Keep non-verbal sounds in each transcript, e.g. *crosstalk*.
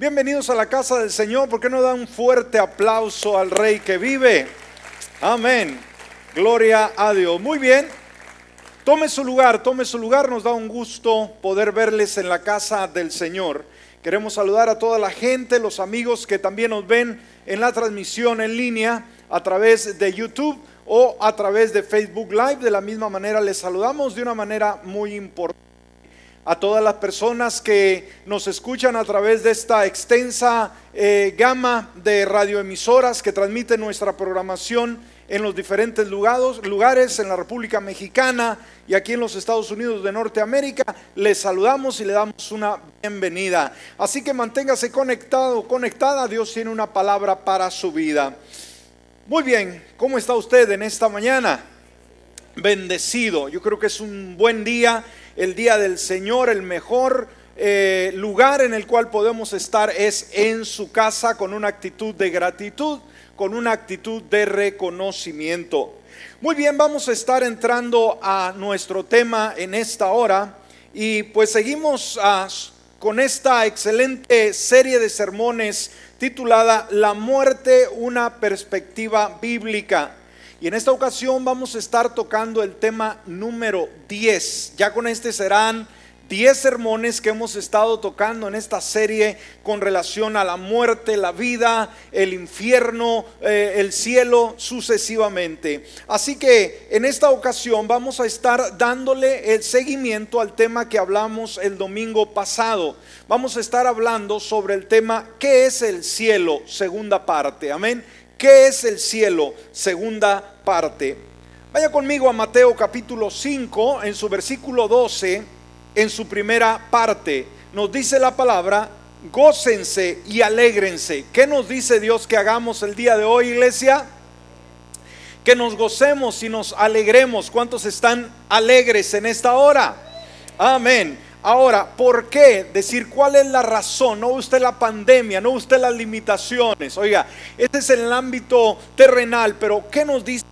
Bienvenidos a la casa del Señor. ¿Por qué no da un fuerte aplauso al Rey que vive? Amén. Gloria a Dios. Muy bien. Tome su lugar, tome su lugar. Nos da un gusto poder verles en la casa del Señor. Queremos saludar a toda la gente, los amigos que también nos ven en la transmisión en línea a través de YouTube o a través de Facebook Live. De la misma manera les saludamos de una manera muy importante a todas las personas que nos escuchan a través de esta extensa eh, gama de radioemisoras que transmiten nuestra programación en los diferentes lugares, lugares en la República Mexicana y aquí en los Estados Unidos de Norteamérica. Les saludamos y le damos una bienvenida. Así que manténgase conectado, conectada. Dios tiene una palabra para su vida. Muy bien, ¿cómo está usted en esta mañana? Bendecido. Yo creo que es un buen día el día del Señor, el mejor eh, lugar en el cual podemos estar es en su casa con una actitud de gratitud, con una actitud de reconocimiento. Muy bien, vamos a estar entrando a nuestro tema en esta hora y pues seguimos ah, con esta excelente serie de sermones titulada La muerte, una perspectiva bíblica. Y en esta ocasión vamos a estar tocando el tema número 10. Ya con este serán 10 sermones que hemos estado tocando en esta serie con relación a la muerte, la vida, el infierno, eh, el cielo, sucesivamente. Así que en esta ocasión vamos a estar dándole el seguimiento al tema que hablamos el domingo pasado. Vamos a estar hablando sobre el tema ¿qué es el cielo? Segunda parte. Amén ¿Qué es el cielo? Segunda parte. Vaya conmigo a Mateo capítulo 5, en su versículo 12, en su primera parte. Nos dice la palabra, gócense y alégrense. ¿Qué nos dice Dios que hagamos el día de hoy, iglesia? Que nos gocemos y nos alegremos. ¿Cuántos están alegres en esta hora? Amén. Ahora, ¿por qué? Decir cuál es la razón, no usted la pandemia, no usted las limitaciones. Oiga, este es el ámbito terrenal, pero ¿qué nos dice?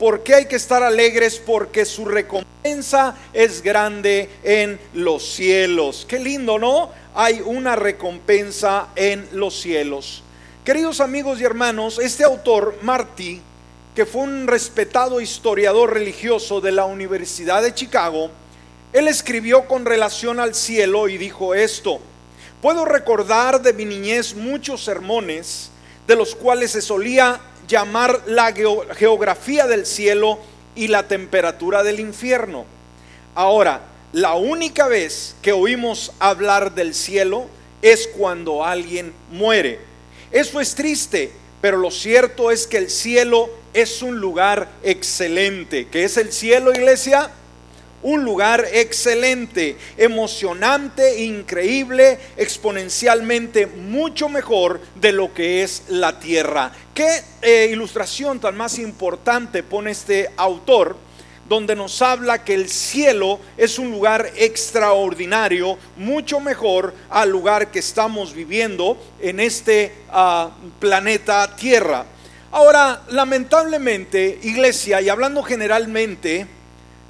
¿Por qué hay que estar alegres? Porque su recompensa es grande en los cielos. Qué lindo, ¿no? Hay una recompensa en los cielos. Queridos amigos y hermanos, este autor, Marty, que fue un respetado historiador religioso de la Universidad de Chicago, él escribió con relación al cielo y dijo esto, puedo recordar de mi niñez muchos sermones de los cuales se solía llamar la geografía del cielo y la temperatura del infierno. Ahora, la única vez que oímos hablar del cielo es cuando alguien muere. Eso es triste, pero lo cierto es que el cielo es un lugar excelente. ¿Qué es el cielo, iglesia? Un lugar excelente, emocionante, increíble, exponencialmente mucho mejor de lo que es la tierra. ¿Qué eh, ilustración tan más importante pone este autor? donde nos habla que el cielo es un lugar extraordinario, mucho mejor al lugar que estamos viviendo en este ah, planeta Tierra. Ahora, lamentablemente, iglesia, y hablando generalmente,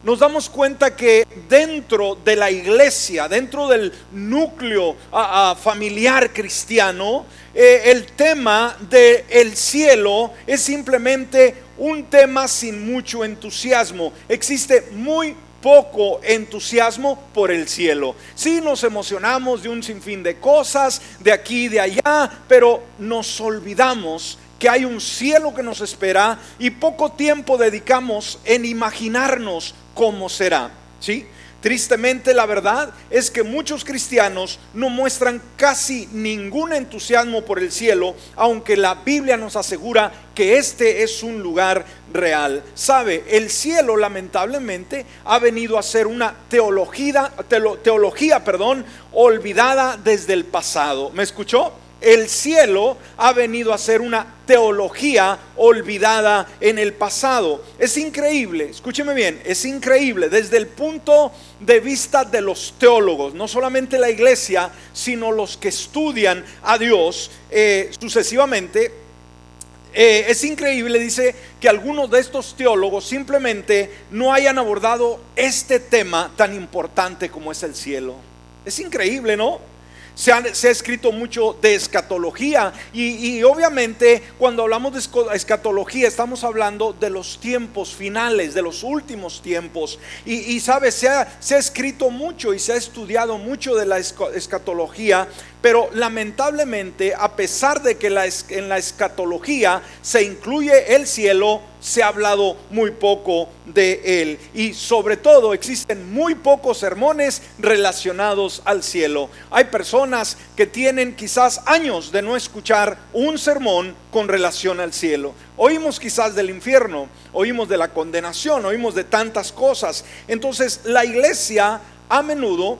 nos damos cuenta que dentro de la iglesia, dentro del núcleo familiar cristiano, eh, el tema del el cielo es simplemente un tema sin mucho entusiasmo. Existe muy poco entusiasmo por el cielo. Sí nos emocionamos de un sinfín de cosas, de aquí y de allá, pero nos olvidamos que hay un cielo que nos espera y poco tiempo dedicamos en imaginarnos cómo será. ¿Sí? Tristemente la verdad es que muchos cristianos no muestran casi ningún entusiasmo por el cielo, aunque la Biblia nos asegura que este es un lugar real. Sabe, el cielo lamentablemente ha venido a ser una teología, teología, perdón, olvidada desde el pasado. ¿Me escuchó? El cielo ha venido a ser una teología olvidada en el pasado. Es increíble, escúcheme bien, es increíble desde el punto de vista de los teólogos, no solamente la iglesia, sino los que estudian a Dios eh, sucesivamente. Eh, es increíble, dice, que algunos de estos teólogos simplemente no hayan abordado este tema tan importante como es el cielo. Es increíble, ¿no? Se ha, escrito mucho de escatología y, obviamente cuando hablamos de escatología estamos hablando de los tiempos finales, de los últimos tiempos. Y, sabes, se ha, se ha escrito mucho y se ha estudiado mucho de la escatología, pero lamentablemente a pesar de que en la escatología se incluye el cielo, se ha hablado muy poco de él. Y sobre todo existen muy pocos sermones relacionados al cielo. Hay personas que tienen quizás años de no escuchar un sermón con relación al cielo. Oímos quizás del infierno, oímos de la condenación, oímos de tantas cosas. Entonces la iglesia a menudo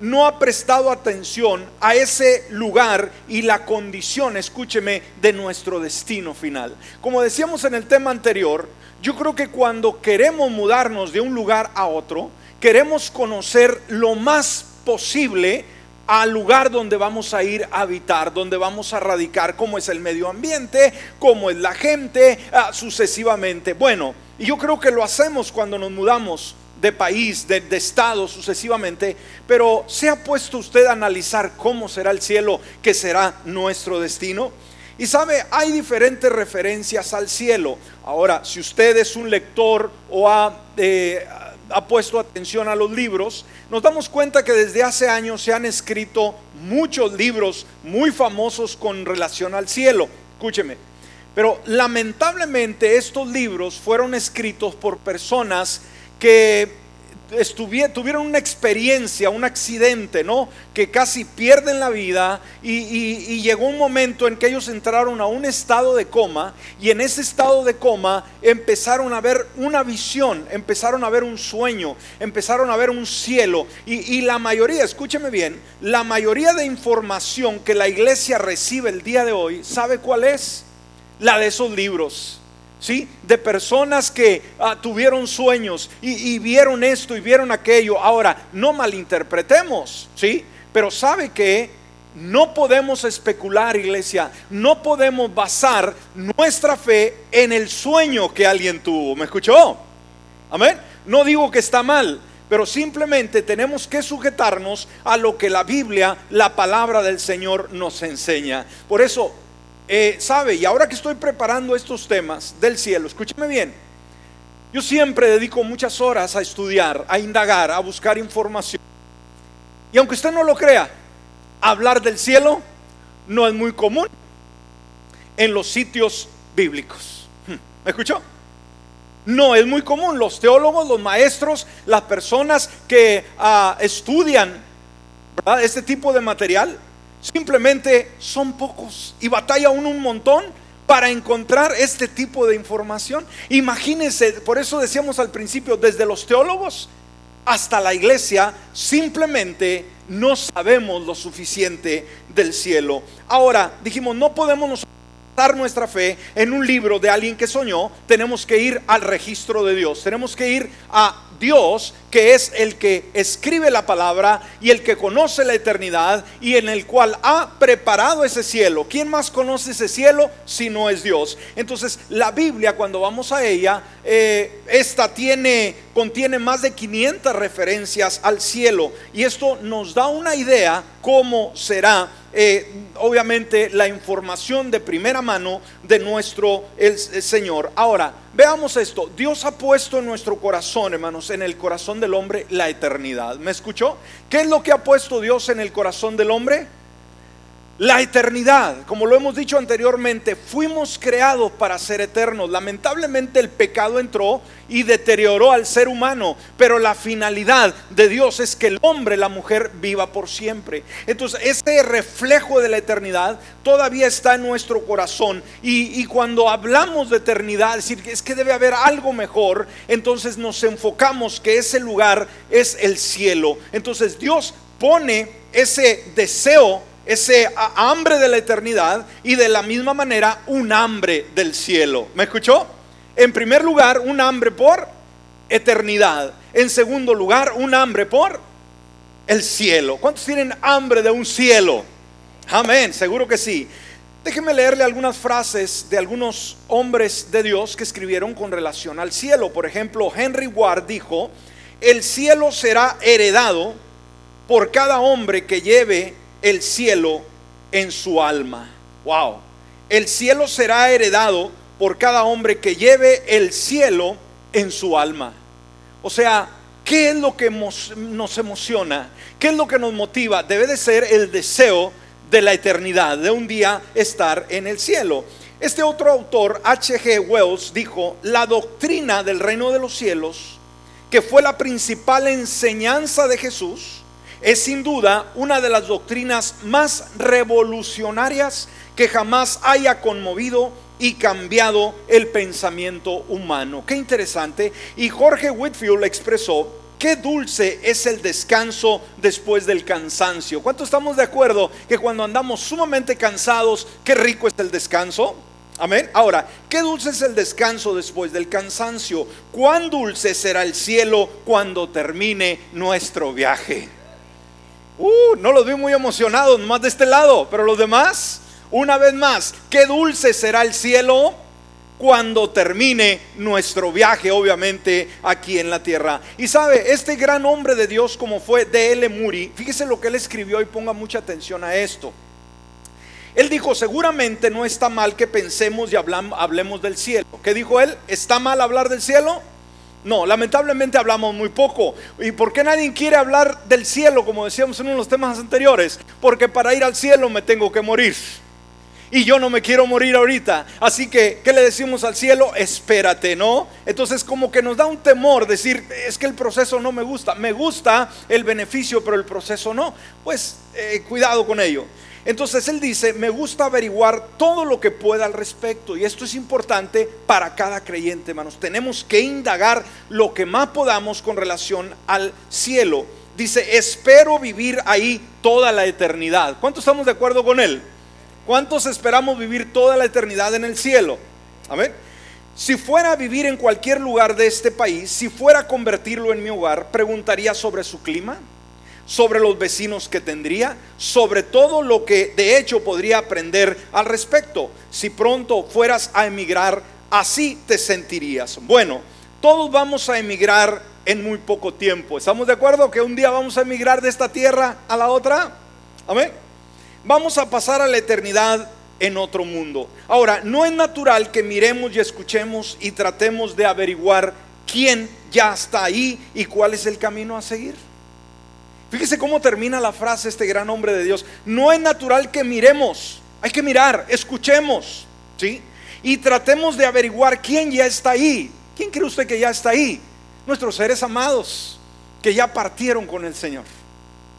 no ha prestado atención a ese lugar y la condición, escúcheme, de nuestro destino final. Como decíamos en el tema anterior, yo creo que cuando queremos mudarnos de un lugar a otro, queremos conocer lo más posible al lugar donde vamos a ir a habitar, donde vamos a radicar, cómo es el medio ambiente, cómo es la gente, ah, sucesivamente. Bueno, y yo creo que lo hacemos cuando nos mudamos de país, de, estado sucesivamente, pero ¿se ha puesto usted a analizar cómo será el cielo que será nuestro destino? Y sabe, hay diferentes referencias al cielo. Ahora, si usted es un lector o ha, eh, ha puesto atención a los libros, nos damos cuenta que desde hace años se han escrito muchos libros muy famosos con relación al cielo. Escúcheme. Pero lamentablemente estos libros fueron escritos por personas que tuvieron una experiencia, un accidente, ¿no? Que casi pierden la vida y, llegó un momento en que ellos entraron a un estado de coma y en ese estado de coma empezaron a ver una visión, empezaron a ver un sueño, empezaron a ver un cielo y, y la mayoría, escúcheme bien, la mayoría de información que la iglesia recibe el día de hoy, ¿sabe cuál es? La de esos libros. ¿Sí? De personas que ah, tuvieron sueños y, vieron esto y vieron aquello. Ahora, no malinterpretemos, ¿sí? Pero sabe que no podemos especular, iglesia, no podemos basar nuestra fe en el sueño que alguien tuvo. ¿Me escuchó? Amén. No digo que está mal, pero simplemente tenemos que sujetarnos a lo que la Biblia, la palabra del Señor nos enseña. Por eso eh, sabe, y ahora que estoy preparando estos temas del cielo, escúcheme bien, yo siempre dedico muchas horas a estudiar, a indagar, a buscar información. Y aunque usted no lo crea, hablar del cielo no es muy común en los sitios bíblicos. Hmm, ¿Me escuchó? No es muy común. Los teólogos, los maestros, las personas que ah, estudian este tipo de material, Simplemente son pocos y batalla uno un montón para encontrar este tipo de información. Imagínense, por eso decíamos al principio, desde los teólogos hasta la iglesia, simplemente no sabemos lo suficiente del cielo. Ahora, dijimos, no podemos nuestra fe en un libro de alguien que soñó, tenemos que ir al registro de Dios, tenemos que ir a Dios, que es el que escribe la palabra y el que conoce la eternidad y en el cual ha preparado ese cielo. ¿Quién más conoce ese cielo si no es Dios? Entonces, la Biblia, cuando vamos a ella, eh, esta tiene, contiene más de 500 referencias al cielo y esto nos da una idea cómo será eh, obviamente la información de primera mano de nuestro el Señor. Ahora, veamos esto. Dios ha puesto en nuestro corazón, hermanos, en el corazón del hombre, la eternidad. ¿Me escuchó? ¿Qué es lo que ha puesto Dios en el corazón del hombre? La eternidad, como lo hemos dicho anteriormente, fuimos creados para ser eternos. Lamentablemente el pecado entró y deterioró al ser humano, pero la finalidad de Dios es que el hombre, la mujer, viva por siempre. Entonces, ese reflejo de la eternidad todavía está en nuestro corazón. Y, cuando hablamos de eternidad, es decir, es que debe haber algo mejor, entonces nos enfocamos que ese lugar es el cielo. Entonces, Dios pone ese deseo ese hambre de la eternidad y de la misma manera un hambre del cielo. ¿Me escuchó? En primer lugar, un hambre por eternidad. En segundo lugar, un hambre por el cielo. ¿Cuántos tienen hambre de un cielo? Amén, seguro que sí. Déjenme leerle algunas frases de algunos hombres de Dios que escribieron con relación al cielo. Por ejemplo, Henry Ward dijo, el cielo será heredado por cada hombre que lleve el cielo en su alma. Wow. El cielo será heredado por cada hombre que lleve el cielo en su alma. O sea, ¿qué es lo que nos emociona? ¿Qué es lo que nos motiva? Debe de ser el deseo de la eternidad, de un día estar en el cielo. Este otro autor, H.G. Wells, dijo, la doctrina del reino de los cielos, que fue la principal enseñanza de Jesús, es sin duda una de las doctrinas más revolucionarias que jamás haya conmovido y cambiado el pensamiento humano. Qué interesante. Y Jorge Whitfield expresó, qué dulce es el descanso después del cansancio. ¿Cuánto estamos de acuerdo que cuando andamos sumamente cansados, qué rico es el descanso? Amén. Ahora, qué dulce es el descanso después del cansancio. Cuán dulce será el cielo cuando termine nuestro viaje. Uh, no los vi muy emocionados, más de este lado, pero los demás, una vez más, qué dulce será el cielo cuando termine nuestro viaje, obviamente, aquí en la tierra. Y sabe, este gran hombre de Dios como fue D.L. Muri, fíjese lo que él escribió y ponga mucha atención a esto. Él dijo, seguramente no está mal que pensemos y hablemos del cielo. ¿Qué dijo él? ¿Está mal hablar del cielo? No, lamentablemente hablamos muy poco. ¿Y por qué nadie quiere hablar del cielo, como decíamos en uno de los temas anteriores? Porque para ir al cielo me tengo que morir. Y yo no me quiero morir ahorita. Así que, ¿qué le decimos al cielo? Espérate, ¿no? Entonces como que nos da un temor decir, es que el proceso no me gusta. Me gusta el beneficio, pero el proceso no. Pues eh, cuidado con ello. Entonces él dice, me gusta averiguar todo lo que pueda al respecto. Y esto es importante para cada creyente, hermanos. Tenemos que indagar lo que más podamos con relación al cielo. Dice, espero vivir ahí toda la eternidad. ¿Cuántos estamos de acuerdo con él? ¿Cuántos esperamos vivir toda la eternidad en el cielo? Amén. Si fuera a vivir en cualquier lugar de este país, si fuera a convertirlo en mi hogar, preguntaría sobre su clima, sobre los vecinos que tendría, sobre todo lo que de hecho podría aprender al respecto. Si pronto fueras a emigrar, así te sentirías. Bueno, todos vamos a emigrar en muy poco tiempo. ¿Estamos de acuerdo que un día vamos a emigrar de esta tierra a la otra? Amén vamos a pasar a la eternidad en otro mundo. Ahora, no es natural que miremos y escuchemos y tratemos de averiguar quién ya está ahí y cuál es el camino a seguir. Fíjese cómo termina la frase este gran hombre de Dios. No es natural que miremos, hay que mirar, escuchemos, ¿sí? Y tratemos de averiguar quién ya está ahí. ¿Quién cree usted que ya está ahí? Nuestros seres amados que ya partieron con el Señor,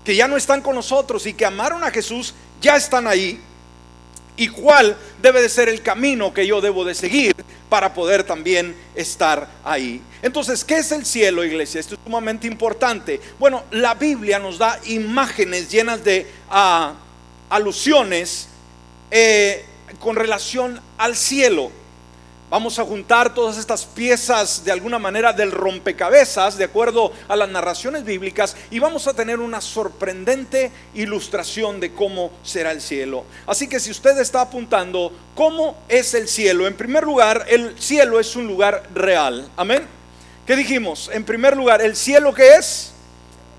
que ya no están con nosotros y que amaron a Jesús ya están ahí y cuál debe de ser el camino que yo debo de seguir para poder también estar ahí. Entonces, ¿qué es el cielo, iglesia? Esto es sumamente importante. Bueno, la Biblia nos da imágenes llenas de ah, alusiones eh, con relación al cielo. Vamos a juntar todas estas piezas de alguna manera del rompecabezas, de acuerdo a las narraciones bíblicas, y vamos a tener una sorprendente ilustración de cómo será el cielo. Así que si usted está apuntando, ¿cómo es el cielo? En primer lugar, el cielo es un lugar real. Amén. ¿Qué dijimos? En primer lugar, ¿el cielo qué es?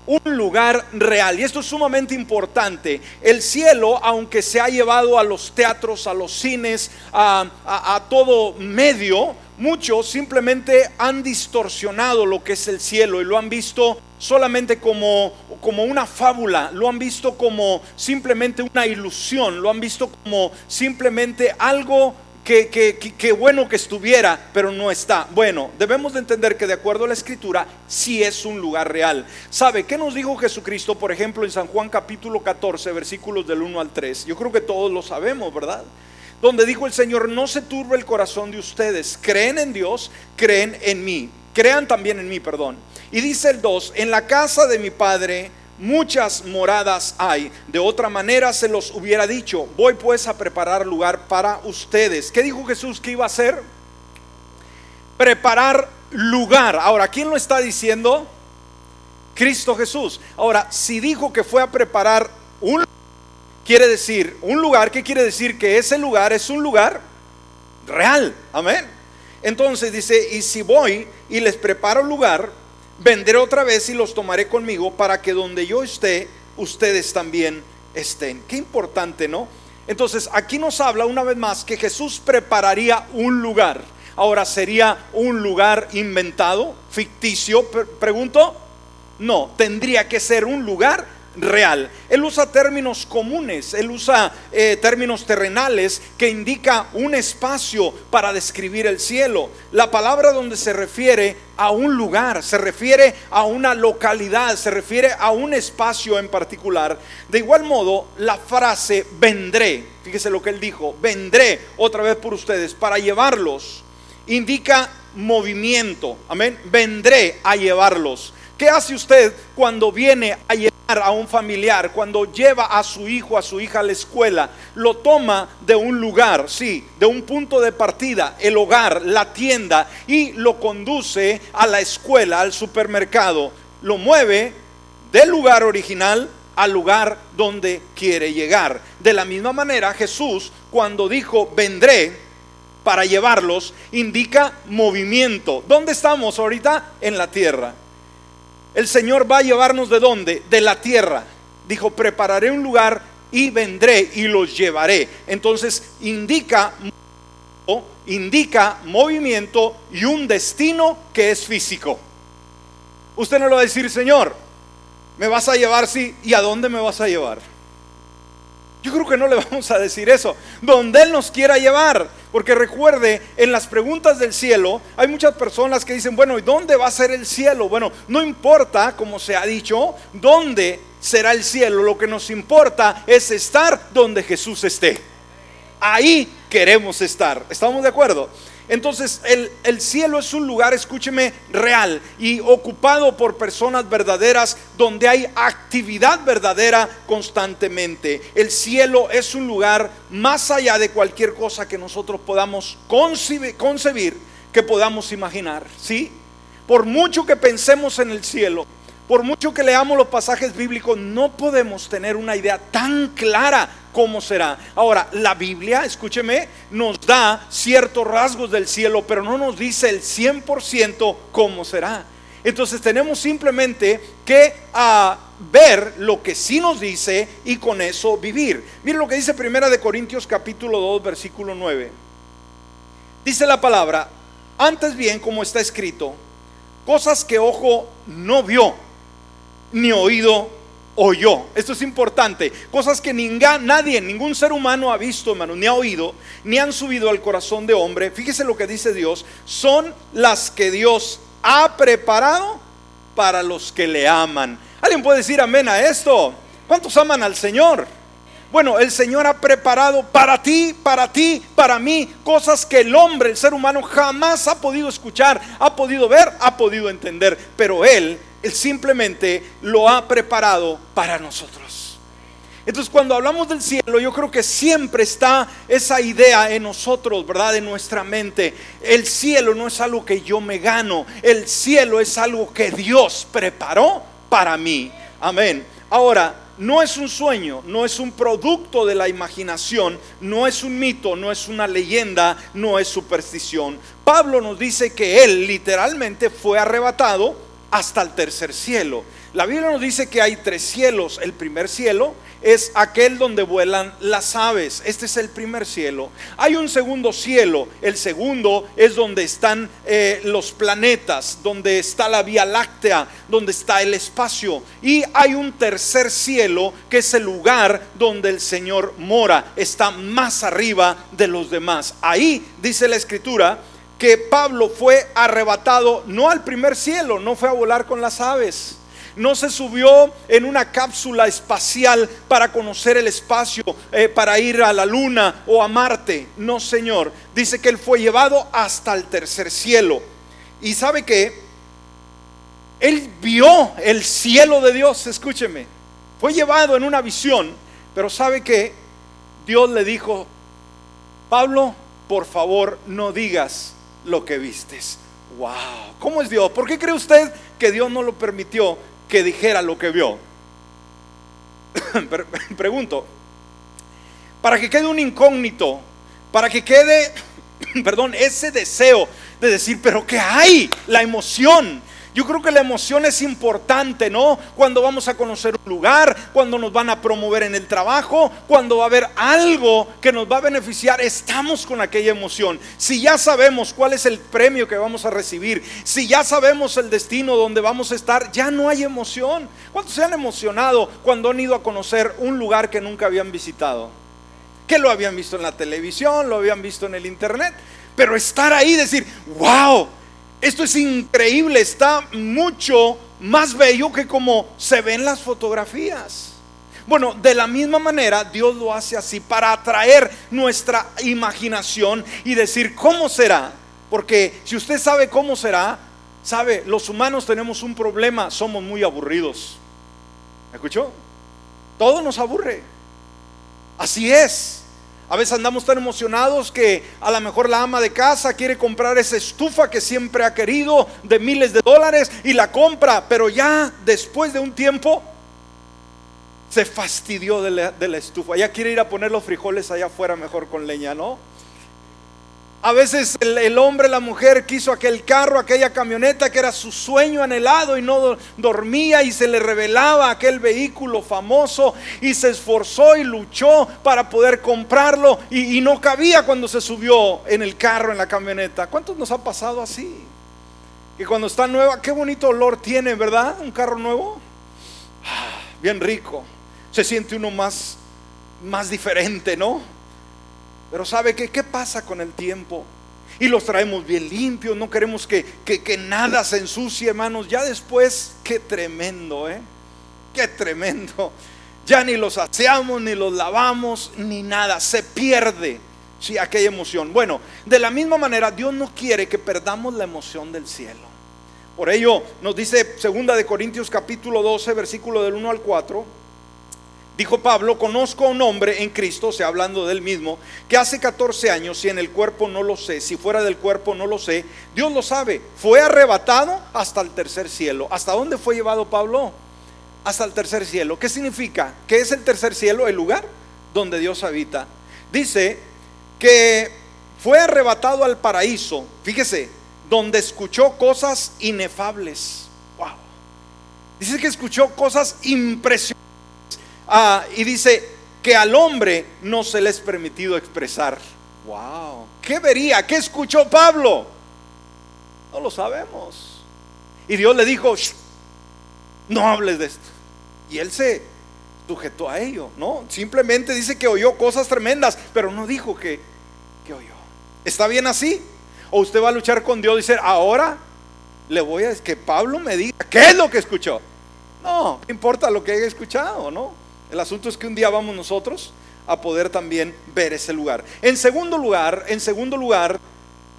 Un lugar real. Y esto es sumamente importante. El cielo, aunque se ha llevado a los teatros, a los cines, a, todo medio, muchos simplemente han distorsionado lo que es el cielo y lo han visto solamente como, como una fábula, lo han visto como simplemente una ilusión, lo han visto como simplemente algo que, bueno que estuviera, pero no está. Bueno, debemos de entender que de acuerdo a la escritura, sí es un lugar real. ¿Sabe qué nos dijo Jesucristo, por ejemplo, en San Juan capítulo 14, versículos del 1 al 3? Yo creo que todos lo sabemos, ¿verdad? Donde dijo el Señor, no se turbe el corazón de ustedes, creen en Dios, creen en mí, crean también en mí, perdón. Y dice el 2, en la casa de mi Padre muchas moradas hay. De otra manera se los hubiera dicho, voy pues a preparar lugar para ustedes. ¿Qué dijo Jesús que iba a hacer? Preparar lugar. Ahora, ¿quién lo está diciendo? Cristo Jesús. Ahora, si dijo que fue a preparar un quiere decir un lugar, ¿qué quiere decir? Que ese lugar es un lugar real. Amén. Entonces dice, y si voy y les preparo lugar, vendré otra vez y los tomaré conmigo para que donde yo esté, ustedes también estén. Qué importante, ¿no? Entonces, aquí nos habla una vez más que Jesús prepararía un lugar. Ahora, ¿sería un lugar inventado, ficticio? Pregunto. No, tendría que ser un lugar real. Él usa términos comunes, él usa eh, términos terrenales que indica un espacio para describir el cielo. La palabra donde se refiere a un lugar, se refiere a una localidad, se refiere a un espacio en particular. De igual modo, la frase vendré, fíjese lo que él dijo, vendré otra vez por ustedes para llevarlos, indica movimiento, amén, vendré a llevarlos. ¿Qué hace usted cuando viene a llevar a un familiar, cuando lleva a su hijo, a su hija a la escuela? Lo toma de un lugar, sí, de un punto de partida, el hogar, la tienda, y lo conduce a la escuela, al supermercado. Lo mueve del lugar original al lugar donde quiere llegar. De la misma manera, Jesús, cuando dijo, vendré, para llevarlos, indica movimiento. ¿Dónde estamos ahorita? En la tierra. El Señor va a llevarnos de dónde? De la tierra. Dijo, prepararé un lugar y vendré y los llevaré. Entonces indica indica movimiento y un destino que es físico. Usted no lo va a decir, Señor, ¿me vas a llevar? Sí, ¿y a dónde me vas a llevar? Yo creo que no le *laughs* vamos a decir eso. Donde Él nos quiera llevar. Porque recuerde, en las preguntas del cielo hay muchas personas que dicen, bueno, ¿y dónde va a ser el cielo? Bueno, no importa, como se ha dicho, dónde será el cielo. Lo que nos importa es estar donde Jesús esté. Ahí queremos estar. ¿Estamos de acuerdo? Entonces el, cielo es un lugar, escúcheme, real y ocupado por personas verdaderas donde hay actividad verdadera constantemente. El cielo es un lugar más allá de cualquier cosa que nosotros podamos concebir, concebir que podamos imaginar. ¿Sí? Por mucho que pensemos en el cielo, por mucho que leamos los pasajes bíblicos, no podemos tener una idea tan clara cómo será. Ahora, la Biblia, escúcheme, nos da ciertos rasgos del cielo, pero no nos dice el 100% cómo será. Entonces tenemos simplemente que ah, ver lo que sí nos dice y con eso vivir. Mire lo que dice Primera de Corintios capítulo 2 versículo 9. Dice la palabra, antes bien como está escrito, cosas que ojo no vio ni oído oyó. Esto es importante. Cosas que nadie, ningún ser humano ha visto, hermano, ni ha oído, ni han subido al corazón de hombre. Fíjese lo que dice Dios. Son las que Dios ha preparado para los que le aman. ¿Alguien puede decir amén a esto? ¿Cuántos aman al Señor? Bueno, el Señor ha preparado para ti, para ti, para mí, cosas que el hombre, el ser humano, jamás ha podido escuchar, ha podido ver, ha podido entender. Pero Él él simplemente lo ha preparado para nosotros. Entonces cuando hablamos del cielo, yo creo que siempre está esa idea en nosotros, ¿verdad? En nuestra mente. El cielo no es algo que yo me gano, el cielo es algo que Dios preparó para mí. Amén. Ahora, no es un sueño, no es un producto de la imaginación, no es un mito, no es una leyenda, no es superstición. Pablo nos dice que él literalmente fue arrebatado hasta el tercer cielo. La Biblia nos dice que hay tres cielos. El primer cielo es aquel donde vuelan las aves. Este es el primer cielo. Hay un segundo cielo. El segundo es donde están eh, los planetas, donde está la Vía Láctea, donde está el espacio. Y hay un tercer cielo que es el lugar donde el Señor mora. Está más arriba de los demás. Ahí dice la escritura que Pablo fue arrebatado no al primer cielo, no fue a volar con las aves, no se subió en una cápsula espacial para conocer el espacio, eh, para ir a la luna o a Marte. No, Señor. Dice que Él fue llevado hasta el tercer cielo. Y sabe que Él vio el cielo de Dios, escúcheme. Fue llevado en una visión, pero sabe que Dios le dijo, Pablo, por favor, no digas lo que vistes. Wow, ¿cómo es Dios? ¿Por qué cree usted que Dios no lo permitió que dijera lo que vio? *coughs* *coughs* Pregunto, para que quede un incógnito, para que quede, *coughs* perdón, ese deseo de decir, pero ¿qué hay? La emoción. Yo creo que la emoción es importante, ¿no? Cuando vamos a conocer un lugar, cuando nos van a promover en el trabajo, cuando va a haber algo que nos va a beneficiar, estamos con aquella emoción. Si ya sabemos cuál es el premio que vamos a recibir, si ya sabemos el destino donde vamos a estar, ya no hay emoción. ¿Cuántos se han emocionado cuando han ido a conocer un lugar que nunca habían visitado? Que lo habían visto en la televisión, lo habían visto en el internet, pero estar ahí decir, wow esto es increíble, está mucho más bello que como se ven las fotografías. Bueno, de la misma manera Dios lo hace así para atraer nuestra imaginación y decir cómo será. Porque si usted sabe cómo será, sabe, los humanos tenemos un problema, somos muy aburridos. ¿Me escuchó? Todo nos aburre. Así es. A veces andamos tan emocionados que a lo mejor la ama de casa quiere comprar esa estufa que siempre ha querido de miles de dólares y la compra, pero ya después de un tiempo se fastidió de la, estufa. Ya quiere ir a poner los frijoles allá afuera mejor con leña, ¿no? A veces el, hombre, la mujer quiso aquel carro, aquella camioneta que era su sueño anhelado y no dormía y se le revelaba aquel vehículo famoso y se esforzó y luchó para poder comprarlo y, y no cabía cuando se subió en el carro, en la camioneta. ¿Cuántos nos ha pasado así? Que cuando está nueva, qué bonito olor tiene, ¿verdad? Un carro nuevo. Ah, bien rico. Se siente uno más, más diferente, ¿no? Pero ¿sabe qué? ¿Qué pasa con el tiempo? Y los traemos bien limpios, no queremos que, que, nada se ensucie, hermanos. Ya después, qué tremendo, ¿eh? Qué tremendo. Ya ni los aseamos, ni los lavamos, ni nada. Se pierde, sí, aquella emoción. Bueno, de la misma manera, Dios no quiere que perdamos la emoción del cielo. Por ello, nos dice segunda de Corintios capítulo 12, versículo del 1 al 4 Dijo Pablo, conozco a un hombre en Cristo, o sea, hablando del mismo, que hace 14 años, si en el cuerpo no lo sé, si fuera del cuerpo no lo sé, Dios lo sabe, fue arrebatado hasta el tercer cielo. ¿Hasta dónde fue llevado Pablo? Hasta el tercer cielo. ¿Qué significa? ¿Qué es el tercer cielo? El lugar donde Dios habita. Dice que fue arrebatado al paraíso, fíjese, donde escuchó cosas inefables. Wow. Dice que escuchó cosas impresionantes Ah, y dice que al hombre no se le es permitido expresar. Wow. ¿Qué vería? ¿Qué escuchó Pablo? No lo sabemos. Y Dios le dijo, no hables de esto. Y él se sujetó a ello, ¿no? Simplemente dice que oyó cosas tremendas, pero no dijo que, que oyó. ¿Está bien así? O usted va a luchar con Dios y decir, ahora le voy a que Pablo me diga qué es lo que escuchó. No, importa lo que haya escuchado, ¿no? El asunto es que un día vamos nosotros a poder también ver ese lugar. En segundo lugar, en segundo lugar,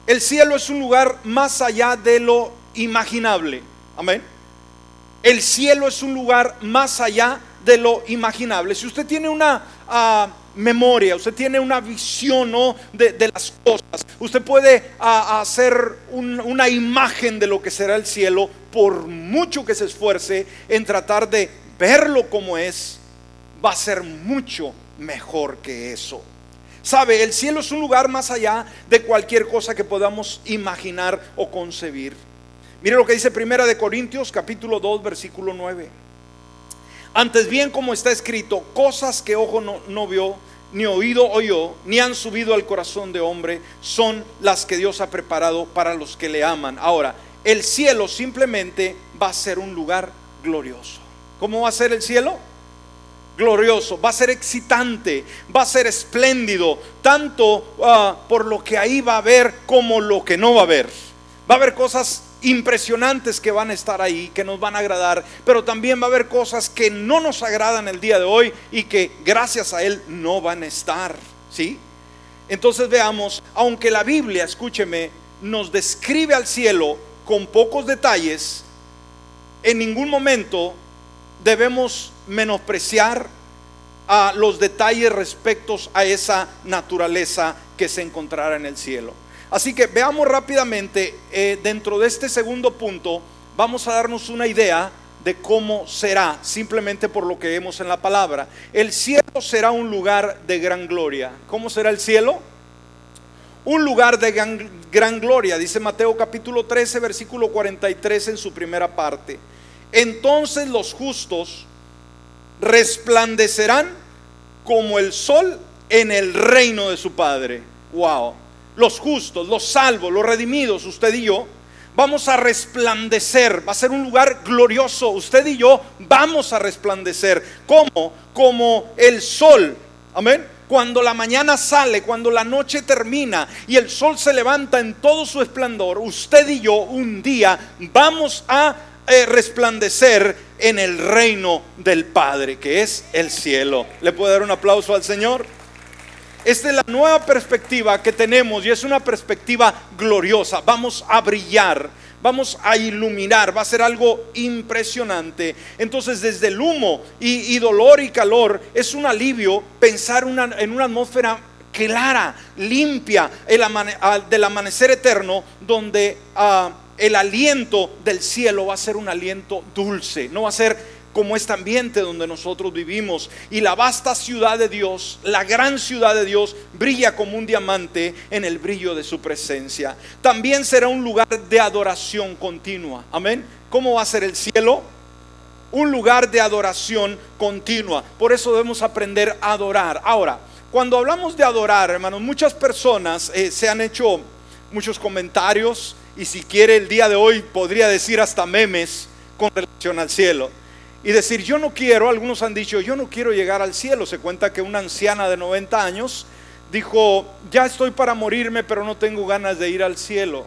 el cielo es un lugar más allá de lo imaginable. Amén. El cielo es un lugar más allá de lo imaginable. Si usted tiene una ah, memoria, usted tiene una visión de, las cosas, usted puede ah, hacer una imagen de lo que será el cielo por mucho que se esfuerce en tratar de verlo como es va a ser mucho mejor que eso. Sabe, el cielo es un lugar más allá de cualquier cosa que podamos imaginar o concebir. Mire lo que dice Primera de Corintios capítulo 2 versículo 9. Antes bien como está escrito, cosas que ojo no, no vio, ni oído oyó, ni han subido al corazón de hombre, son las que Dios ha preparado para los que le aman. Ahora, el cielo simplemente va a ser un lugar glorioso. ¿Cómo va a ser el cielo? Glorioso, va a ser excitante, va a ser espléndido, tanto ah, por lo que ahí va a haber como lo que no va a haber. Va a haber cosas impresionantes que van a estar ahí, que nos van a agradar, pero también va a haber cosas que no nos agradan el día de hoy y que gracias a Él no van a estar. ¿Sí? Entonces veamos, aunque la Biblia, escúcheme, nos describe al cielo con pocos detalles, en ningún momento debemos menospreciar a los detalles respecto a esa naturaleza que se encontrará en el cielo. Así que veamos rápidamente, eh, dentro de este segundo punto, vamos a darnos una idea de cómo será, simplemente por lo que vemos en la palabra. El cielo será un lugar de gran gloria. ¿Cómo será el cielo? un lugar de gran, gran gloria, dice Mateo capítulo 13, versículo 43 en su primera parte. Entonces los justos resplandecerán como el sol en el reino de su Padre. Wow. Los justos, los salvos, los redimidos, usted y yo, vamos a resplandecer. Va a ser un lugar glorioso. Usted y yo vamos a resplandecer. ¿Cómo? Como el sol. Amén. Cuando la mañana sale, cuando la noche termina y el sol se levanta en todo su esplendor, usted y yo un día vamos a eh, resplandecer en el reino del Padre, que es el cielo. ¿Le puedo dar un aplauso al Señor? Esta es la nueva perspectiva que tenemos y es una perspectiva gloriosa. Vamos a brillar, vamos a iluminar, va a ser algo impresionante. Entonces desde el humo y, dolor y calor es un alivio pensar en una atmósfera clara, limpia, del amanecer eterno, donde ah, el aliento del cielo va a ser un aliento dulce, no va a ser como este ambiente donde nosotros vivimos. Y la vasta ciudad de Dios, la gran ciudad de Dios, brilla como un diamante en el brillo de su presencia. También será un lugar de adoración continua. Amén. ¿Cómo va a ser el cielo? Un lugar de adoración continua. Por eso debemos aprender a adorar. Ahora, cuando hablamos de adorar, hermanos, muchas personas eh, se han hecho muchos comentarios y si quiere el día de hoy podría decir hasta memes con relación al cielo y decir, yo no quiero, algunos han dicho, yo no quiero llegar al cielo. Se cuenta que una anciana de 90 años dijo, ya estoy para morirme, pero no tengo ganas de ir al cielo.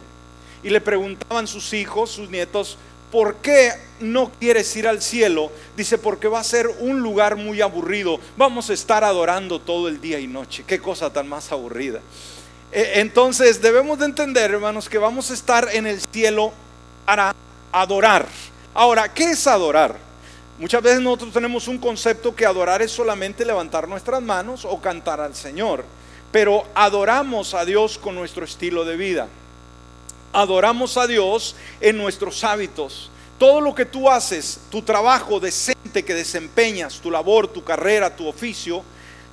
Y le preguntaban sus hijos, sus nietos, ¿por qué no quieres ir al cielo? Dice, porque va a ser un lugar muy aburrido. Vamos a estar adorando todo el día y noche. Qué cosa tan más aburrida. E, entonces debemos de entender, hermanos, que vamos a estar en el cielo para adorar. Ahora, ¿qué es adorar? Muchas veces nosotros tenemos un concepto que adorar es solamente levantar nuestras manos o cantar al Señor, pero adoramos a Dios con nuestro estilo de vida. Adoramos a Dios en nuestros hábitos. Todo lo que tú haces, tu trabajo decente que desempeñas, tu labor, tu carrera, tu oficio,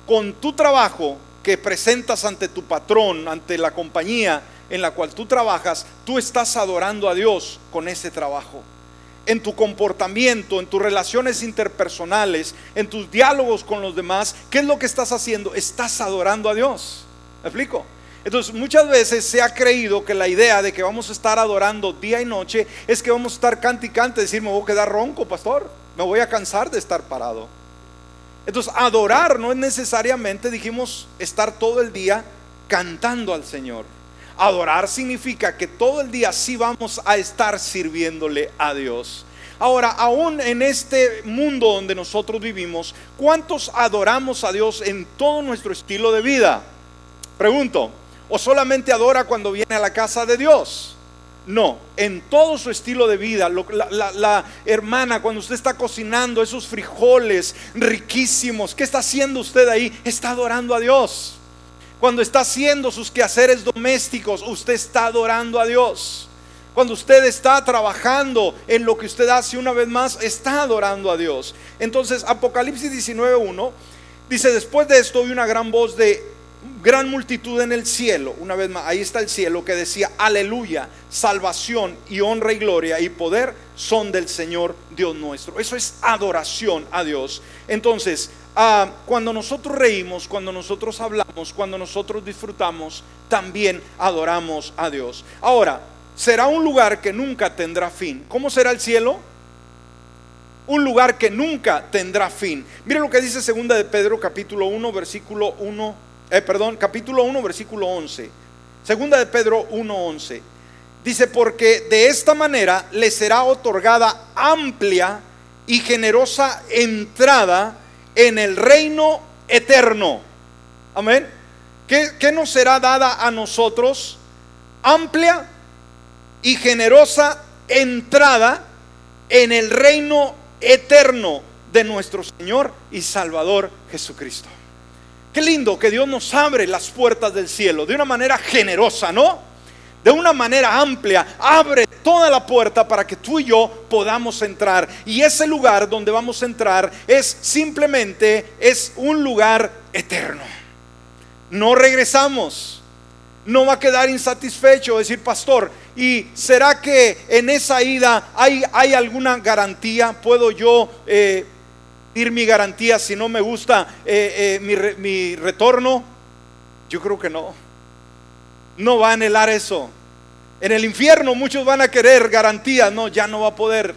con tu trabajo que presentas ante tu patrón, ante la compañía en la cual tú trabajas, tú estás adorando a Dios con ese trabajo en tu comportamiento, en tus relaciones interpersonales, en tus diálogos con los demás, ¿qué es lo que estás haciendo? Estás adorando a Dios. ¿Me explico? Entonces muchas veces se ha creído que la idea de que vamos a estar adorando día y noche es que vamos a estar cante y cante, decir, me voy a quedar ronco, pastor, me voy a cansar de estar parado. Entonces adorar no es necesariamente, dijimos, estar todo el día cantando al Señor. Adorar significa que todo el día sí vamos a estar sirviéndole a Dios. Ahora, aún en este mundo donde nosotros vivimos, ¿cuántos adoramos a Dios en todo nuestro estilo de vida? Pregunto, ¿o solamente adora cuando viene a la casa de Dios? No, en todo su estilo de vida, la, la, hermana, cuando usted está cocinando esos frijoles riquísimos, ¿qué está haciendo usted ahí? Está adorando a Dios. Cuando está haciendo sus quehaceres domésticos, usted está adorando a Dios. Cuando usted está trabajando en lo que usted hace una vez más, está adorando a Dios. Entonces, Apocalipsis 19.1 dice, después de esto oí una gran voz de gran multitud en el cielo, una vez más, ahí está el cielo que decía, aleluya, salvación y honra y gloria y poder son del Señor Dios nuestro. Eso es adoración a Dios. Entonces, Ah, cuando nosotros reímos, cuando nosotros hablamos, cuando nosotros disfrutamos, también adoramos a Dios. Ahora, será un lugar que nunca tendrá fin. ¿Cómo será el cielo? Un lugar que nunca tendrá fin. Mire lo que dice segunda de Pedro capítulo 1 versículo 1, eh, perdón, capítulo 1 versículo 11. Segunda de Pedro 1 11. Dice, porque de esta manera le será otorgada amplia y generosa entrada en el reino eterno. Amén. ¿Qué, nos será dada a nosotros? Amplia y generosa entrada en el reino eterno de nuestro Señor y Salvador Jesucristo. Qué lindo que Dios nos abre las puertas del cielo de una manera generosa, ¿no? de una manera amplia, abre toda la puerta para que tú y yo podamos entrar. Y ese lugar donde vamos a entrar es simplemente, es un lugar eterno. No regresamos. no va a quedar insatisfecho, decir, pastor, ¿y será que en esa ida hay, hay alguna garantía? ¿Puedo yo eh, ir mi garantía si no me gusta eh, eh, mi, retorno? Yo creo que no. No va a anhelar eso. En el infierno muchos van a querer garantía, no, ya no va a poder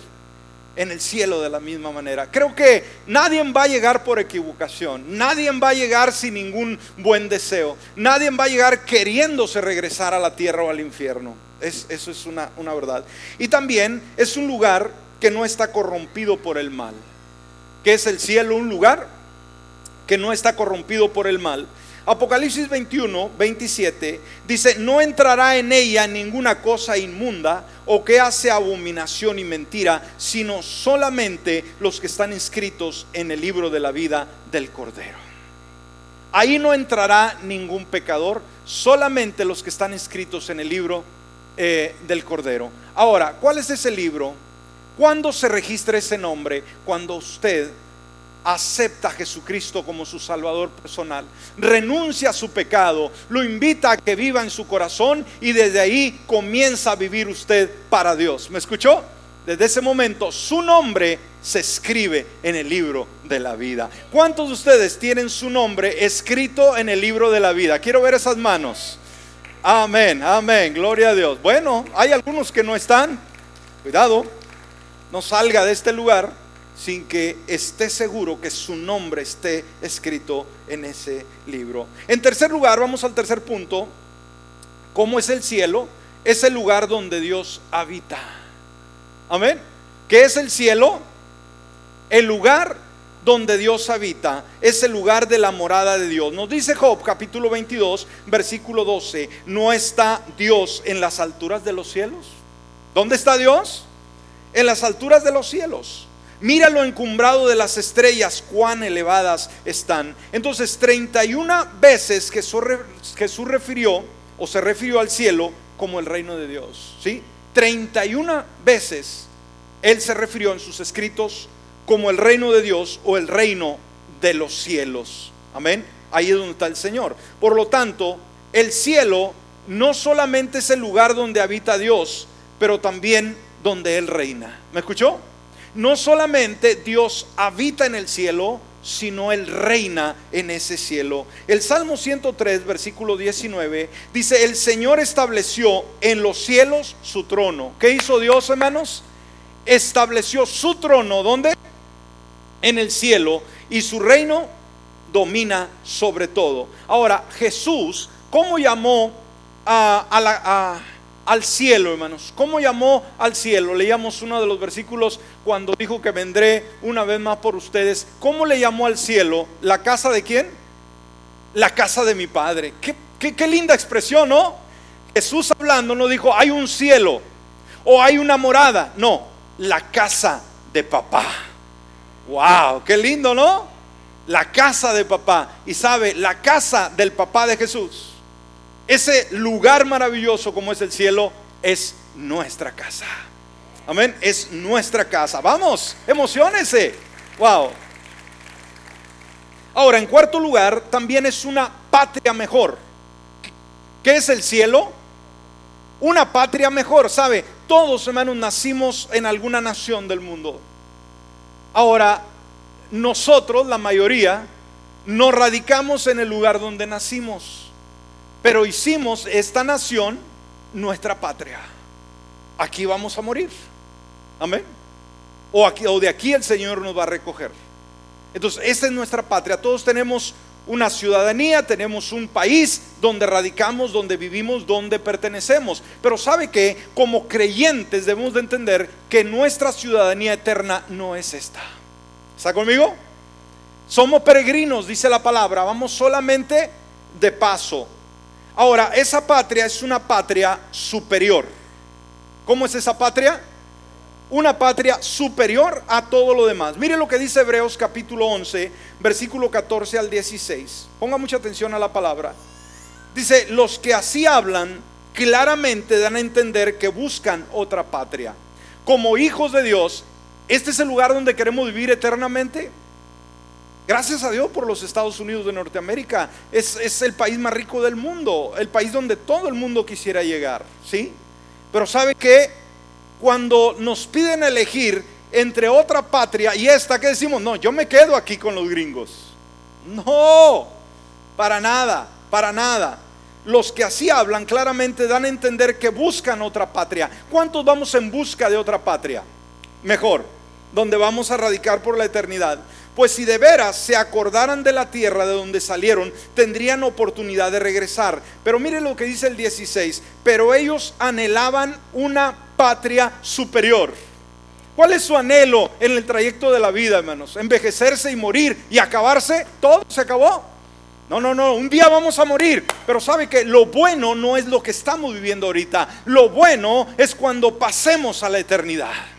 en el cielo de la misma manera. Creo que nadie va a llegar por equivocación, nadie va a llegar sin ningún buen deseo, nadie va a llegar queriéndose regresar a la tierra o al infierno. Es, eso es una, una verdad. Y también es un lugar que no está corrompido por el mal. Que es el cielo? Un lugar que no está corrompido por el mal. Apocalipsis 21, 27 dice, no entrará en ella ninguna cosa inmunda o que hace abominación y mentira, sino solamente los que están inscritos en el libro de la vida del Cordero. Ahí no entrará ningún pecador, solamente los que están inscritos en el libro eh, del Cordero. Ahora, ¿cuál es ese libro? ¿Cuándo se registra ese nombre? Cuando usted acepta a Jesucristo como su Salvador personal, renuncia a su pecado, lo invita a que viva en su corazón y desde ahí comienza a vivir usted para Dios. ¿Me escuchó? Desde ese momento su nombre se escribe en el libro de la vida. ¿Cuántos de ustedes tienen su nombre escrito en el libro de la vida? Quiero ver esas manos. Amén, amén, gloria a Dios. Bueno, hay algunos que no están. Cuidado, no salga de este lugar sin que esté seguro que su nombre esté escrito en ese libro. En tercer lugar, vamos al tercer punto, ¿cómo es el cielo? Es el lugar donde Dios habita. Amén. ¿Qué es el cielo? El lugar donde Dios habita es el lugar de la morada de Dios. Nos dice Job capítulo 22, versículo 12, ¿no está Dios en las alturas de los cielos? ¿Dónde está Dios? En las alturas de los cielos. Mira lo encumbrado de las estrellas, cuán elevadas están. Entonces, 31 veces Jesús, Jesús refirió o se refirió al cielo como el reino de Dios. ¿sí? 31 veces Él se refirió en sus escritos como el reino de Dios o el reino de los cielos. Amén. Ahí es donde está el Señor. Por lo tanto, el cielo no solamente es el lugar donde habita Dios, pero también donde Él reina. ¿Me escuchó? no solamente Dios habita en el cielo, sino Él reina en ese cielo. El Salmo 103, versículo 19, dice, el Señor estableció en los cielos su trono. ¿Qué hizo Dios, hermanos? Estableció su trono, ¿dónde? En el cielo, y su reino domina sobre todo. Ahora, Jesús, ¿cómo llamó a, la... al cielo, hermanos. ¿Cómo llamó al cielo? Leíamos uno de los versículos cuando dijo que vendré una vez más por ustedes. ¿Cómo le llamó al cielo? ¿La casa de quién? La casa de mi padre. Qué, qué, linda expresión, ¿no? Jesús hablando no dijo, hay un cielo o hay una morada. No, la casa de papá. Wow, qué lindo, ¿no? La casa de papá. Y sabe, la casa del papá de Jesús ese lugar maravilloso como es el cielo es nuestra casa. Amén, es nuestra casa. Vamos, emocionese. Wow. Ahora, en cuarto lugar, también es una patria mejor. ¿Qué es el cielo? Una patria mejor, ¿sabe? Todos, hermanos, nacimos en alguna nación del mundo. Ahora, nosotros, la mayoría, nos radicamos en el lugar donde nacimos. Pero hicimos esta nación nuestra patria. Aquí vamos a morir. Amén. O, de aquí el Señor nos va a recoger. Entonces, esta es nuestra patria. Todos tenemos una ciudadanía, tenemos un país donde radicamos, donde vivimos, donde pertenecemos. Pero sabe que como creyentes debemos de entender que nuestra ciudadanía eterna no es esta. ¿Está conmigo? Somos peregrinos, dice la palabra, vamos solamente de paso. Ahora, esa patria es una patria superior. ¿Cómo es esa patria? Una patria superior a todo lo demás. Mire lo que dice Hebreos capítulo 11, versículo 14 al 16. Ponga mucha atención a la palabra. Dice, los que así hablan claramente dan a entender que buscan otra patria. Como hijos de Dios, ¿este es el lugar donde queremos vivir eternamente? Gracias a Dios por los Estados Unidos de Norteamérica. Es, es, el país más rico del mundo, el país donde todo el mundo quisiera llegar, ¿sí? Pero ¿sabe que Cuando nos piden elegir entre otra patria y esta, ¿qué decimos? No, yo me quedo aquí con los gringos. No, para nada, para nada. Los que así hablan claramente dan a entender que buscan otra patria. ¿Cuántos vamos en busca de otra patria? Mejor, donde vamos a radicar por la eternidad. Pues si de veras se acordaran de la tierra de donde salieron, tendrían oportunidad de regresar. Pero mire lo que dice el 16, pero ellos anhelaban una patria superior. ¿Cuál es su anhelo en el trayecto de la vida, hermanos? Envejecerse y morir y acabarse, todo se acabó. No, no, no, un día vamos a morir, pero sabe que lo bueno no es lo que estamos viviendo ahorita, lo bueno es cuando pasemos a la eternidad.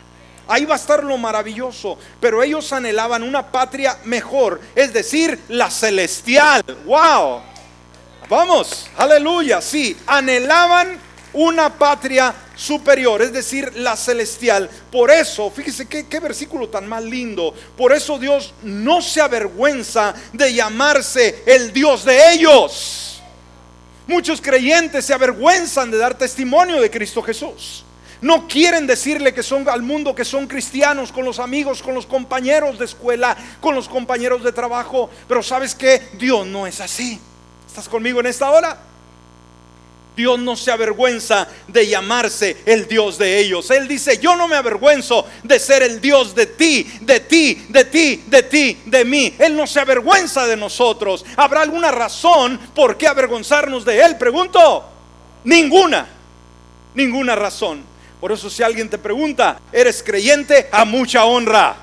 Ahí va a estar lo maravilloso. Pero ellos anhelaban una patria mejor, es decir, la celestial. ¡Wow! Vamos, aleluya, sí, anhelaban una patria superior, es decir, la celestial. Por eso, fíjese qué, qué, versículo tan más lindo. Por eso Dios no se avergüenza de llamarse el Dios de ellos. Muchos creyentes se avergüenzan de dar testimonio de Cristo Jesús. No quieren decirle que son al mundo que son cristianos con los amigos, con los compañeros de escuela, con los compañeros de trabajo. Pero sabes que Dios no es así. ¿Estás conmigo en esta hora? Dios no se avergüenza de llamarse el Dios de ellos. Él dice, yo no me avergüenzo de ser el Dios de ti, de ti, de ti, de ti, de mí. Él no se avergüenza de nosotros. ¿Habrá alguna razón por qué avergonzarnos de Él? Pregunto. Ninguna. Ninguna razón. Por eso si alguien te pregunta, ¿eres creyente? A mucha honra.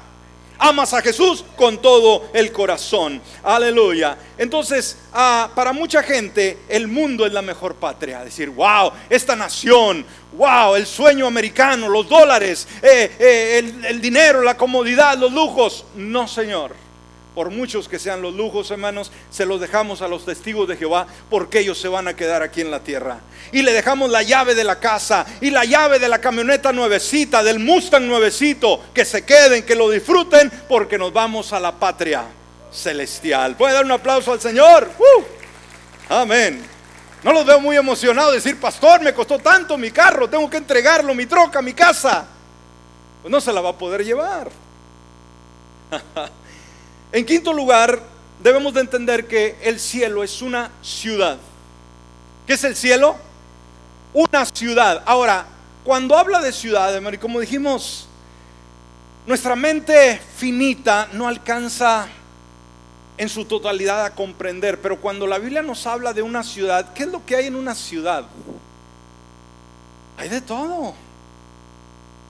Amas a Jesús con todo el corazón. Aleluya. Entonces, ah, para mucha gente, el mundo es la mejor patria. Decir, wow, esta nación, wow, el sueño americano, los dólares, eh, eh, el, el dinero, la comodidad, los lujos. No, Señor por muchos que sean los lujos, hermanos, se los dejamos a los testigos de Jehová porque ellos se van a quedar aquí en la tierra. Y le dejamos la llave de la casa y la llave de la camioneta nuevecita, del Mustang nuevecito, que se queden, que lo disfruten porque nos vamos a la patria celestial. ¿Puede dar un aplauso al Señor? ¡Uh! Amén. No los veo muy emocionados decir, pastor, me costó tanto mi carro, tengo que entregarlo, mi troca, mi casa. Pues no se la va a poder llevar. *laughs* En quinto lugar, debemos de entender que el cielo es una ciudad. ¿Qué es el cielo? Una ciudad. Ahora, cuando habla de ciudad, como dijimos, nuestra mente finita no alcanza en su totalidad a comprender, pero cuando la Biblia nos habla de una ciudad, ¿qué es lo que hay en una ciudad? Hay de todo.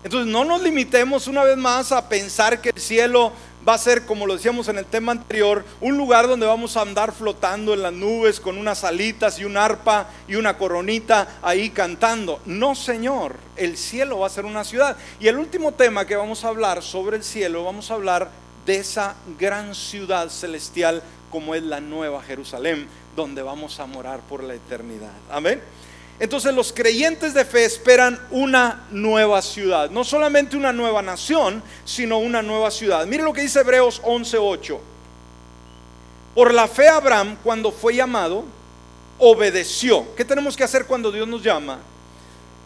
Entonces no nos limitemos una vez más a pensar que el cielo va a ser, como lo decíamos en el tema anterior, un lugar donde vamos a andar flotando en las nubes con unas alitas y un arpa y una coronita ahí cantando. No, Señor, el cielo va a ser una ciudad. Y el último tema que vamos a hablar sobre el cielo, vamos a hablar de esa gran ciudad celestial como es la nueva Jerusalén, donde vamos a morar por la eternidad. Amén. Entonces los creyentes de fe esperan una nueva ciudad, no solamente una nueva nación, sino una nueva ciudad. Mire lo que dice Hebreos 11:8. Por la fe Abraham, cuando fue llamado, obedeció. ¿Qué tenemos que hacer cuando Dios nos llama?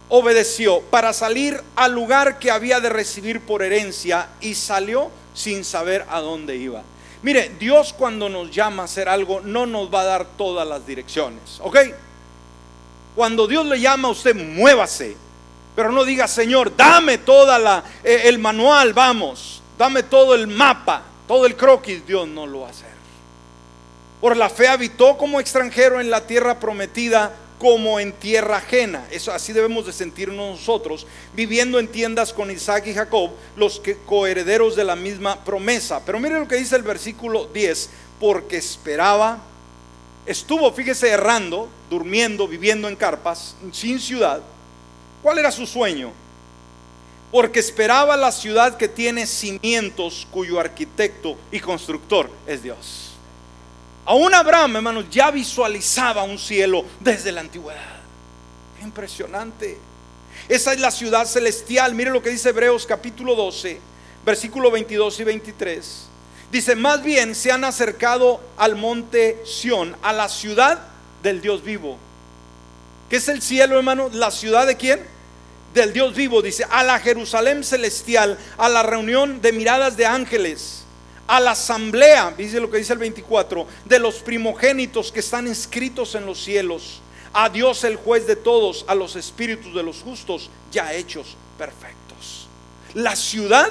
Obedeció para salir al lugar que había de recibir por herencia y salió sin saber a dónde iba. Mire, Dios cuando nos llama a hacer algo no nos va a dar todas las direcciones, ¿ok? Cuando Dios le llama a usted, muévase. Pero no diga, Señor, dame toda la eh, el manual, vamos. Dame todo el mapa, todo el croquis. Dios no lo va a hacer. Por la fe habitó como extranjero en la tierra prometida como en tierra ajena. Eso así debemos de sentirnos nosotros, viviendo en tiendas con Isaac y Jacob, los que coherederos de la misma promesa. Pero mire lo que dice el versículo 10, porque esperaba estuvo, fíjese, errando, durmiendo, viviendo en carpas, sin ciudad. ¿Cuál era su sueño? Porque esperaba la ciudad que tiene cimientos, cuyo arquitecto y constructor es Dios. Aún Abraham, hermanos, ya visualizaba un cielo desde la antigüedad. Impresionante. Esa es la ciudad celestial. Mire lo que dice Hebreos capítulo 12, versículo 22 y 23. Dice, más bien se han acercado al monte Sión, a la ciudad del Dios vivo. ¿Qué es el cielo, hermano? ¿La ciudad de quién? Del Dios vivo, dice, a la Jerusalén celestial, a la reunión de miradas de ángeles, a la asamblea, dice lo que dice el 24, de los primogénitos que están inscritos en los cielos, a Dios el juez de todos, a los espíritus de los justos ya hechos perfectos. La ciudad,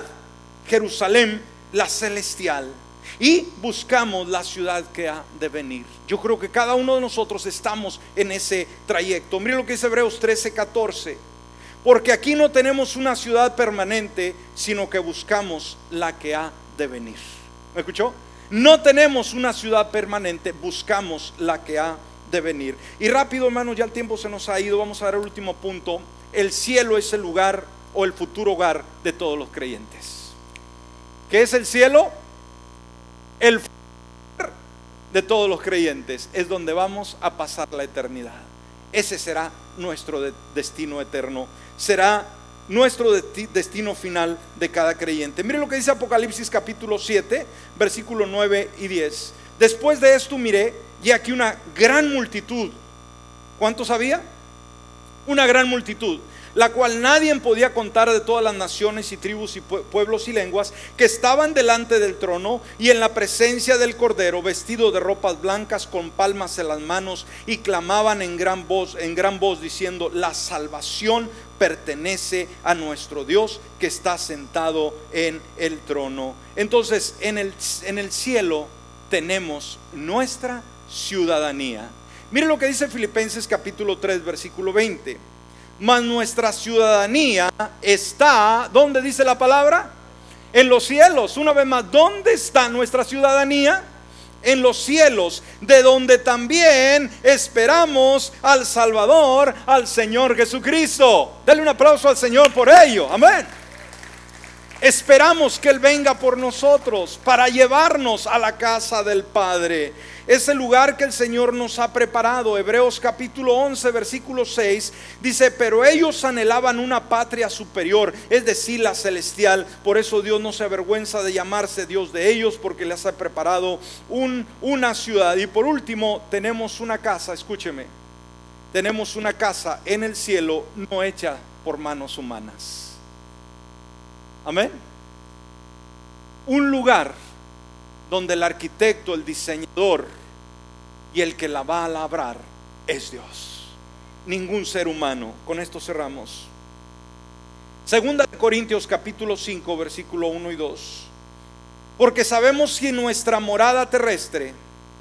Jerusalén, la celestial y buscamos la ciudad que ha de venir. Yo creo que cada uno de nosotros estamos en ese trayecto. Mire lo que dice Hebreos 13, 14. Porque aquí no tenemos una ciudad permanente, sino que buscamos la que ha de venir. ¿Me escuchó? No tenemos una ciudad permanente, buscamos la que ha de venir. Y rápido, hermanos, ya el tiempo se nos ha ido. Vamos a dar el último punto. El cielo es el lugar o el futuro hogar de todos los creyentes. ¿Qué es el cielo? El de todos los creyentes es donde vamos a pasar la eternidad. Ese será nuestro destino eterno. Será nuestro destino final de cada creyente. Mire lo que dice Apocalipsis capítulo 7, versículo 9 y 10. Después de esto miré y aquí una gran multitud. ¿Cuántos había? Una gran multitud la cual nadie podía contar de todas las naciones y tribus y pueblos y lenguas que estaban delante del trono y en la presencia del Cordero, vestido de ropas blancas con palmas en las manos y clamaban en gran voz, en gran voz diciendo, la salvación pertenece a nuestro Dios que está sentado en el trono. Entonces, en el, en el cielo tenemos nuestra ciudadanía. Mire lo que dice Filipenses capítulo 3, versículo 20 mas nuestra ciudadanía está, ¿dónde dice la palabra? En los cielos. Una vez más, ¿dónde está nuestra ciudadanía? En los cielos, de donde también esperamos al Salvador, al Señor Jesucristo. Dale un aplauso al Señor por ello. Amén. Esperamos que Él venga por nosotros para llevarnos a la casa del Padre. Es el lugar que el Señor nos ha preparado. Hebreos capítulo 11, versículo 6 dice, pero ellos anhelaban una patria superior, es decir, la celestial. Por eso Dios no se avergüenza de llamarse Dios de ellos, porque les ha preparado un, una ciudad. Y por último, tenemos una casa, escúcheme, tenemos una casa en el cielo no hecha por manos humanas. Amén. Un lugar donde el arquitecto, el diseñador y el que la va a labrar es Dios. Ningún ser humano. Con esto cerramos. Segunda de Corintios capítulo 5 versículo 1 y 2. Porque sabemos que nuestra morada terrestre,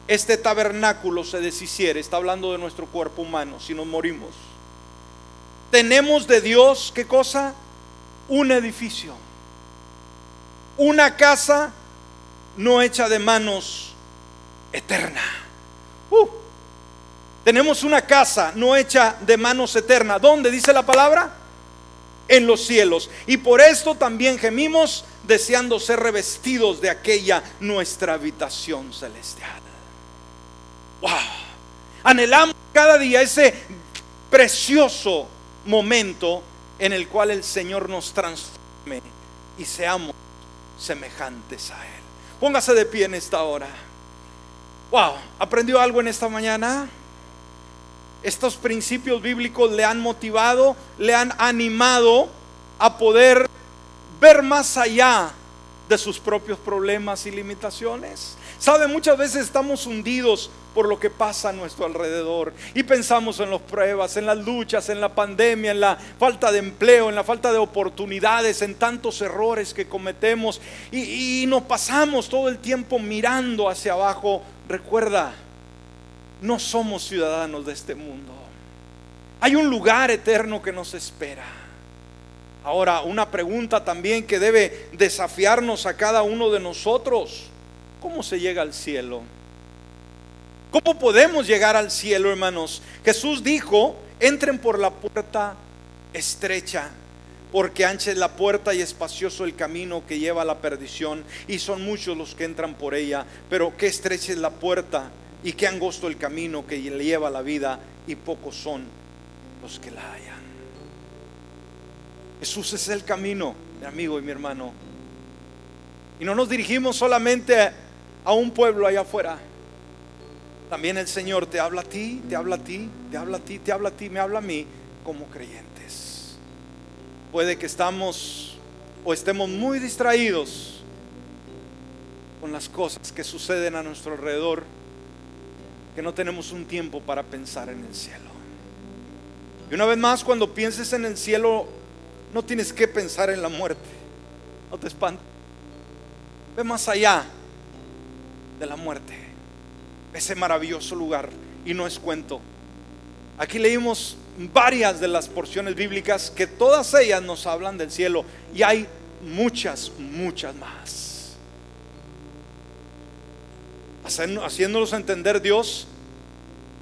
este tabernáculo se deshiciere, está hablando de nuestro cuerpo humano, si nos morimos. Tenemos de Dios, ¿qué cosa? Un edificio. Una casa no hecha de manos eterna. Uh, tenemos una casa no hecha de manos eternas. ¿Dónde dice la palabra? En los cielos. Y por esto también gemimos deseando ser revestidos de aquella nuestra habitación celestial. Wow. Anhelamos cada día ese precioso momento en el cual el Señor nos transforme y seamos semejantes a Él. Póngase de pie en esta hora. Wow, ¿aprendió algo en esta mañana? Estos principios bíblicos le han motivado, le han animado a poder ver más allá de sus propios problemas y limitaciones. Sabe, muchas veces estamos hundidos por lo que pasa a nuestro alrededor y pensamos en las pruebas, en las luchas, en la pandemia, en la falta de empleo, en la falta de oportunidades, en tantos errores que cometemos y, y nos pasamos todo el tiempo mirando hacia abajo. Recuerda, no somos ciudadanos de este mundo. Hay un lugar eterno que nos espera. Ahora, una pregunta también que debe desafiarnos a cada uno de nosotros. ¿Cómo se llega al cielo? ¿Cómo podemos llegar al cielo, hermanos? Jesús dijo, entren por la puerta estrecha, porque ancha es la puerta y espacioso el camino que lleva a la perdición, y son muchos los que entran por ella, pero qué estrecha es la puerta y qué angosto el camino que le lleva a la vida, y pocos son los que la hallan. Jesús es el camino, mi amigo y mi hermano. Y no nos dirigimos solamente a un pueblo allá afuera. También el Señor te habla a ti, te habla a ti, te habla a ti, te habla a ti, me habla a mí como creyentes. Puede que estamos o estemos muy distraídos con las cosas que suceden a nuestro alrededor, que no tenemos un tiempo para pensar en el cielo. Y una vez más, cuando pienses en el cielo, no tienes que pensar en la muerte. No te espantes. Ve más allá de la muerte. Ese maravilloso lugar. Y no es cuento. Aquí leímos varias de las porciones bíblicas que todas ellas nos hablan del cielo. Y hay muchas, muchas más. Haciéndonos entender Dios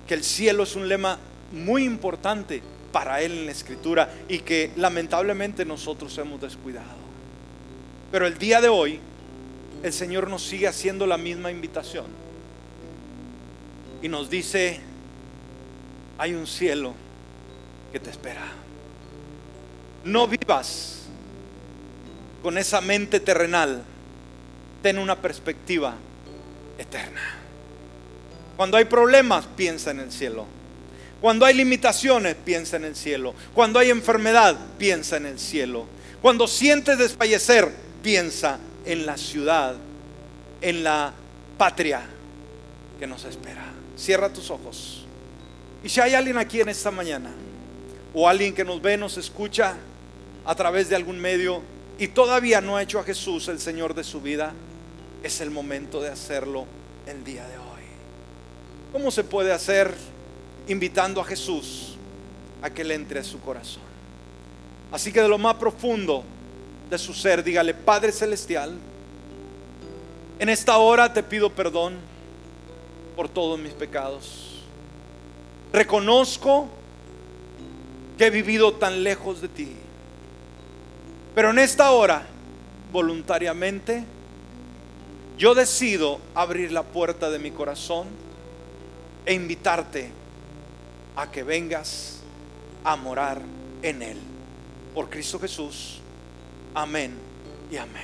que el cielo es un lema muy importante para Él en la escritura y que lamentablemente nosotros hemos descuidado. Pero el día de hoy el Señor nos sigue haciendo la misma invitación y nos dice, hay un cielo que te espera. No vivas con esa mente terrenal, ten una perspectiva eterna. Cuando hay problemas, piensa en el cielo. Cuando hay limitaciones, piensa en el cielo. Cuando hay enfermedad, piensa en el cielo. Cuando sientes desfallecer, piensa en la ciudad, en la patria que nos espera. Cierra tus ojos. Y si hay alguien aquí en esta mañana, o alguien que nos ve, nos escucha a través de algún medio y todavía no ha hecho a Jesús el Señor de su vida, es el momento de hacerlo el día de hoy. ¿Cómo se puede hacer? invitando a Jesús a que le entre a su corazón. Así que de lo más profundo de su ser, dígale, Padre Celestial, en esta hora te pido perdón por todos mis pecados. Reconozco que he vivido tan lejos de ti. Pero en esta hora, voluntariamente, yo decido abrir la puerta de mi corazón e invitarte a que vengas a morar en Él. Por Cristo Jesús. Amén y amén.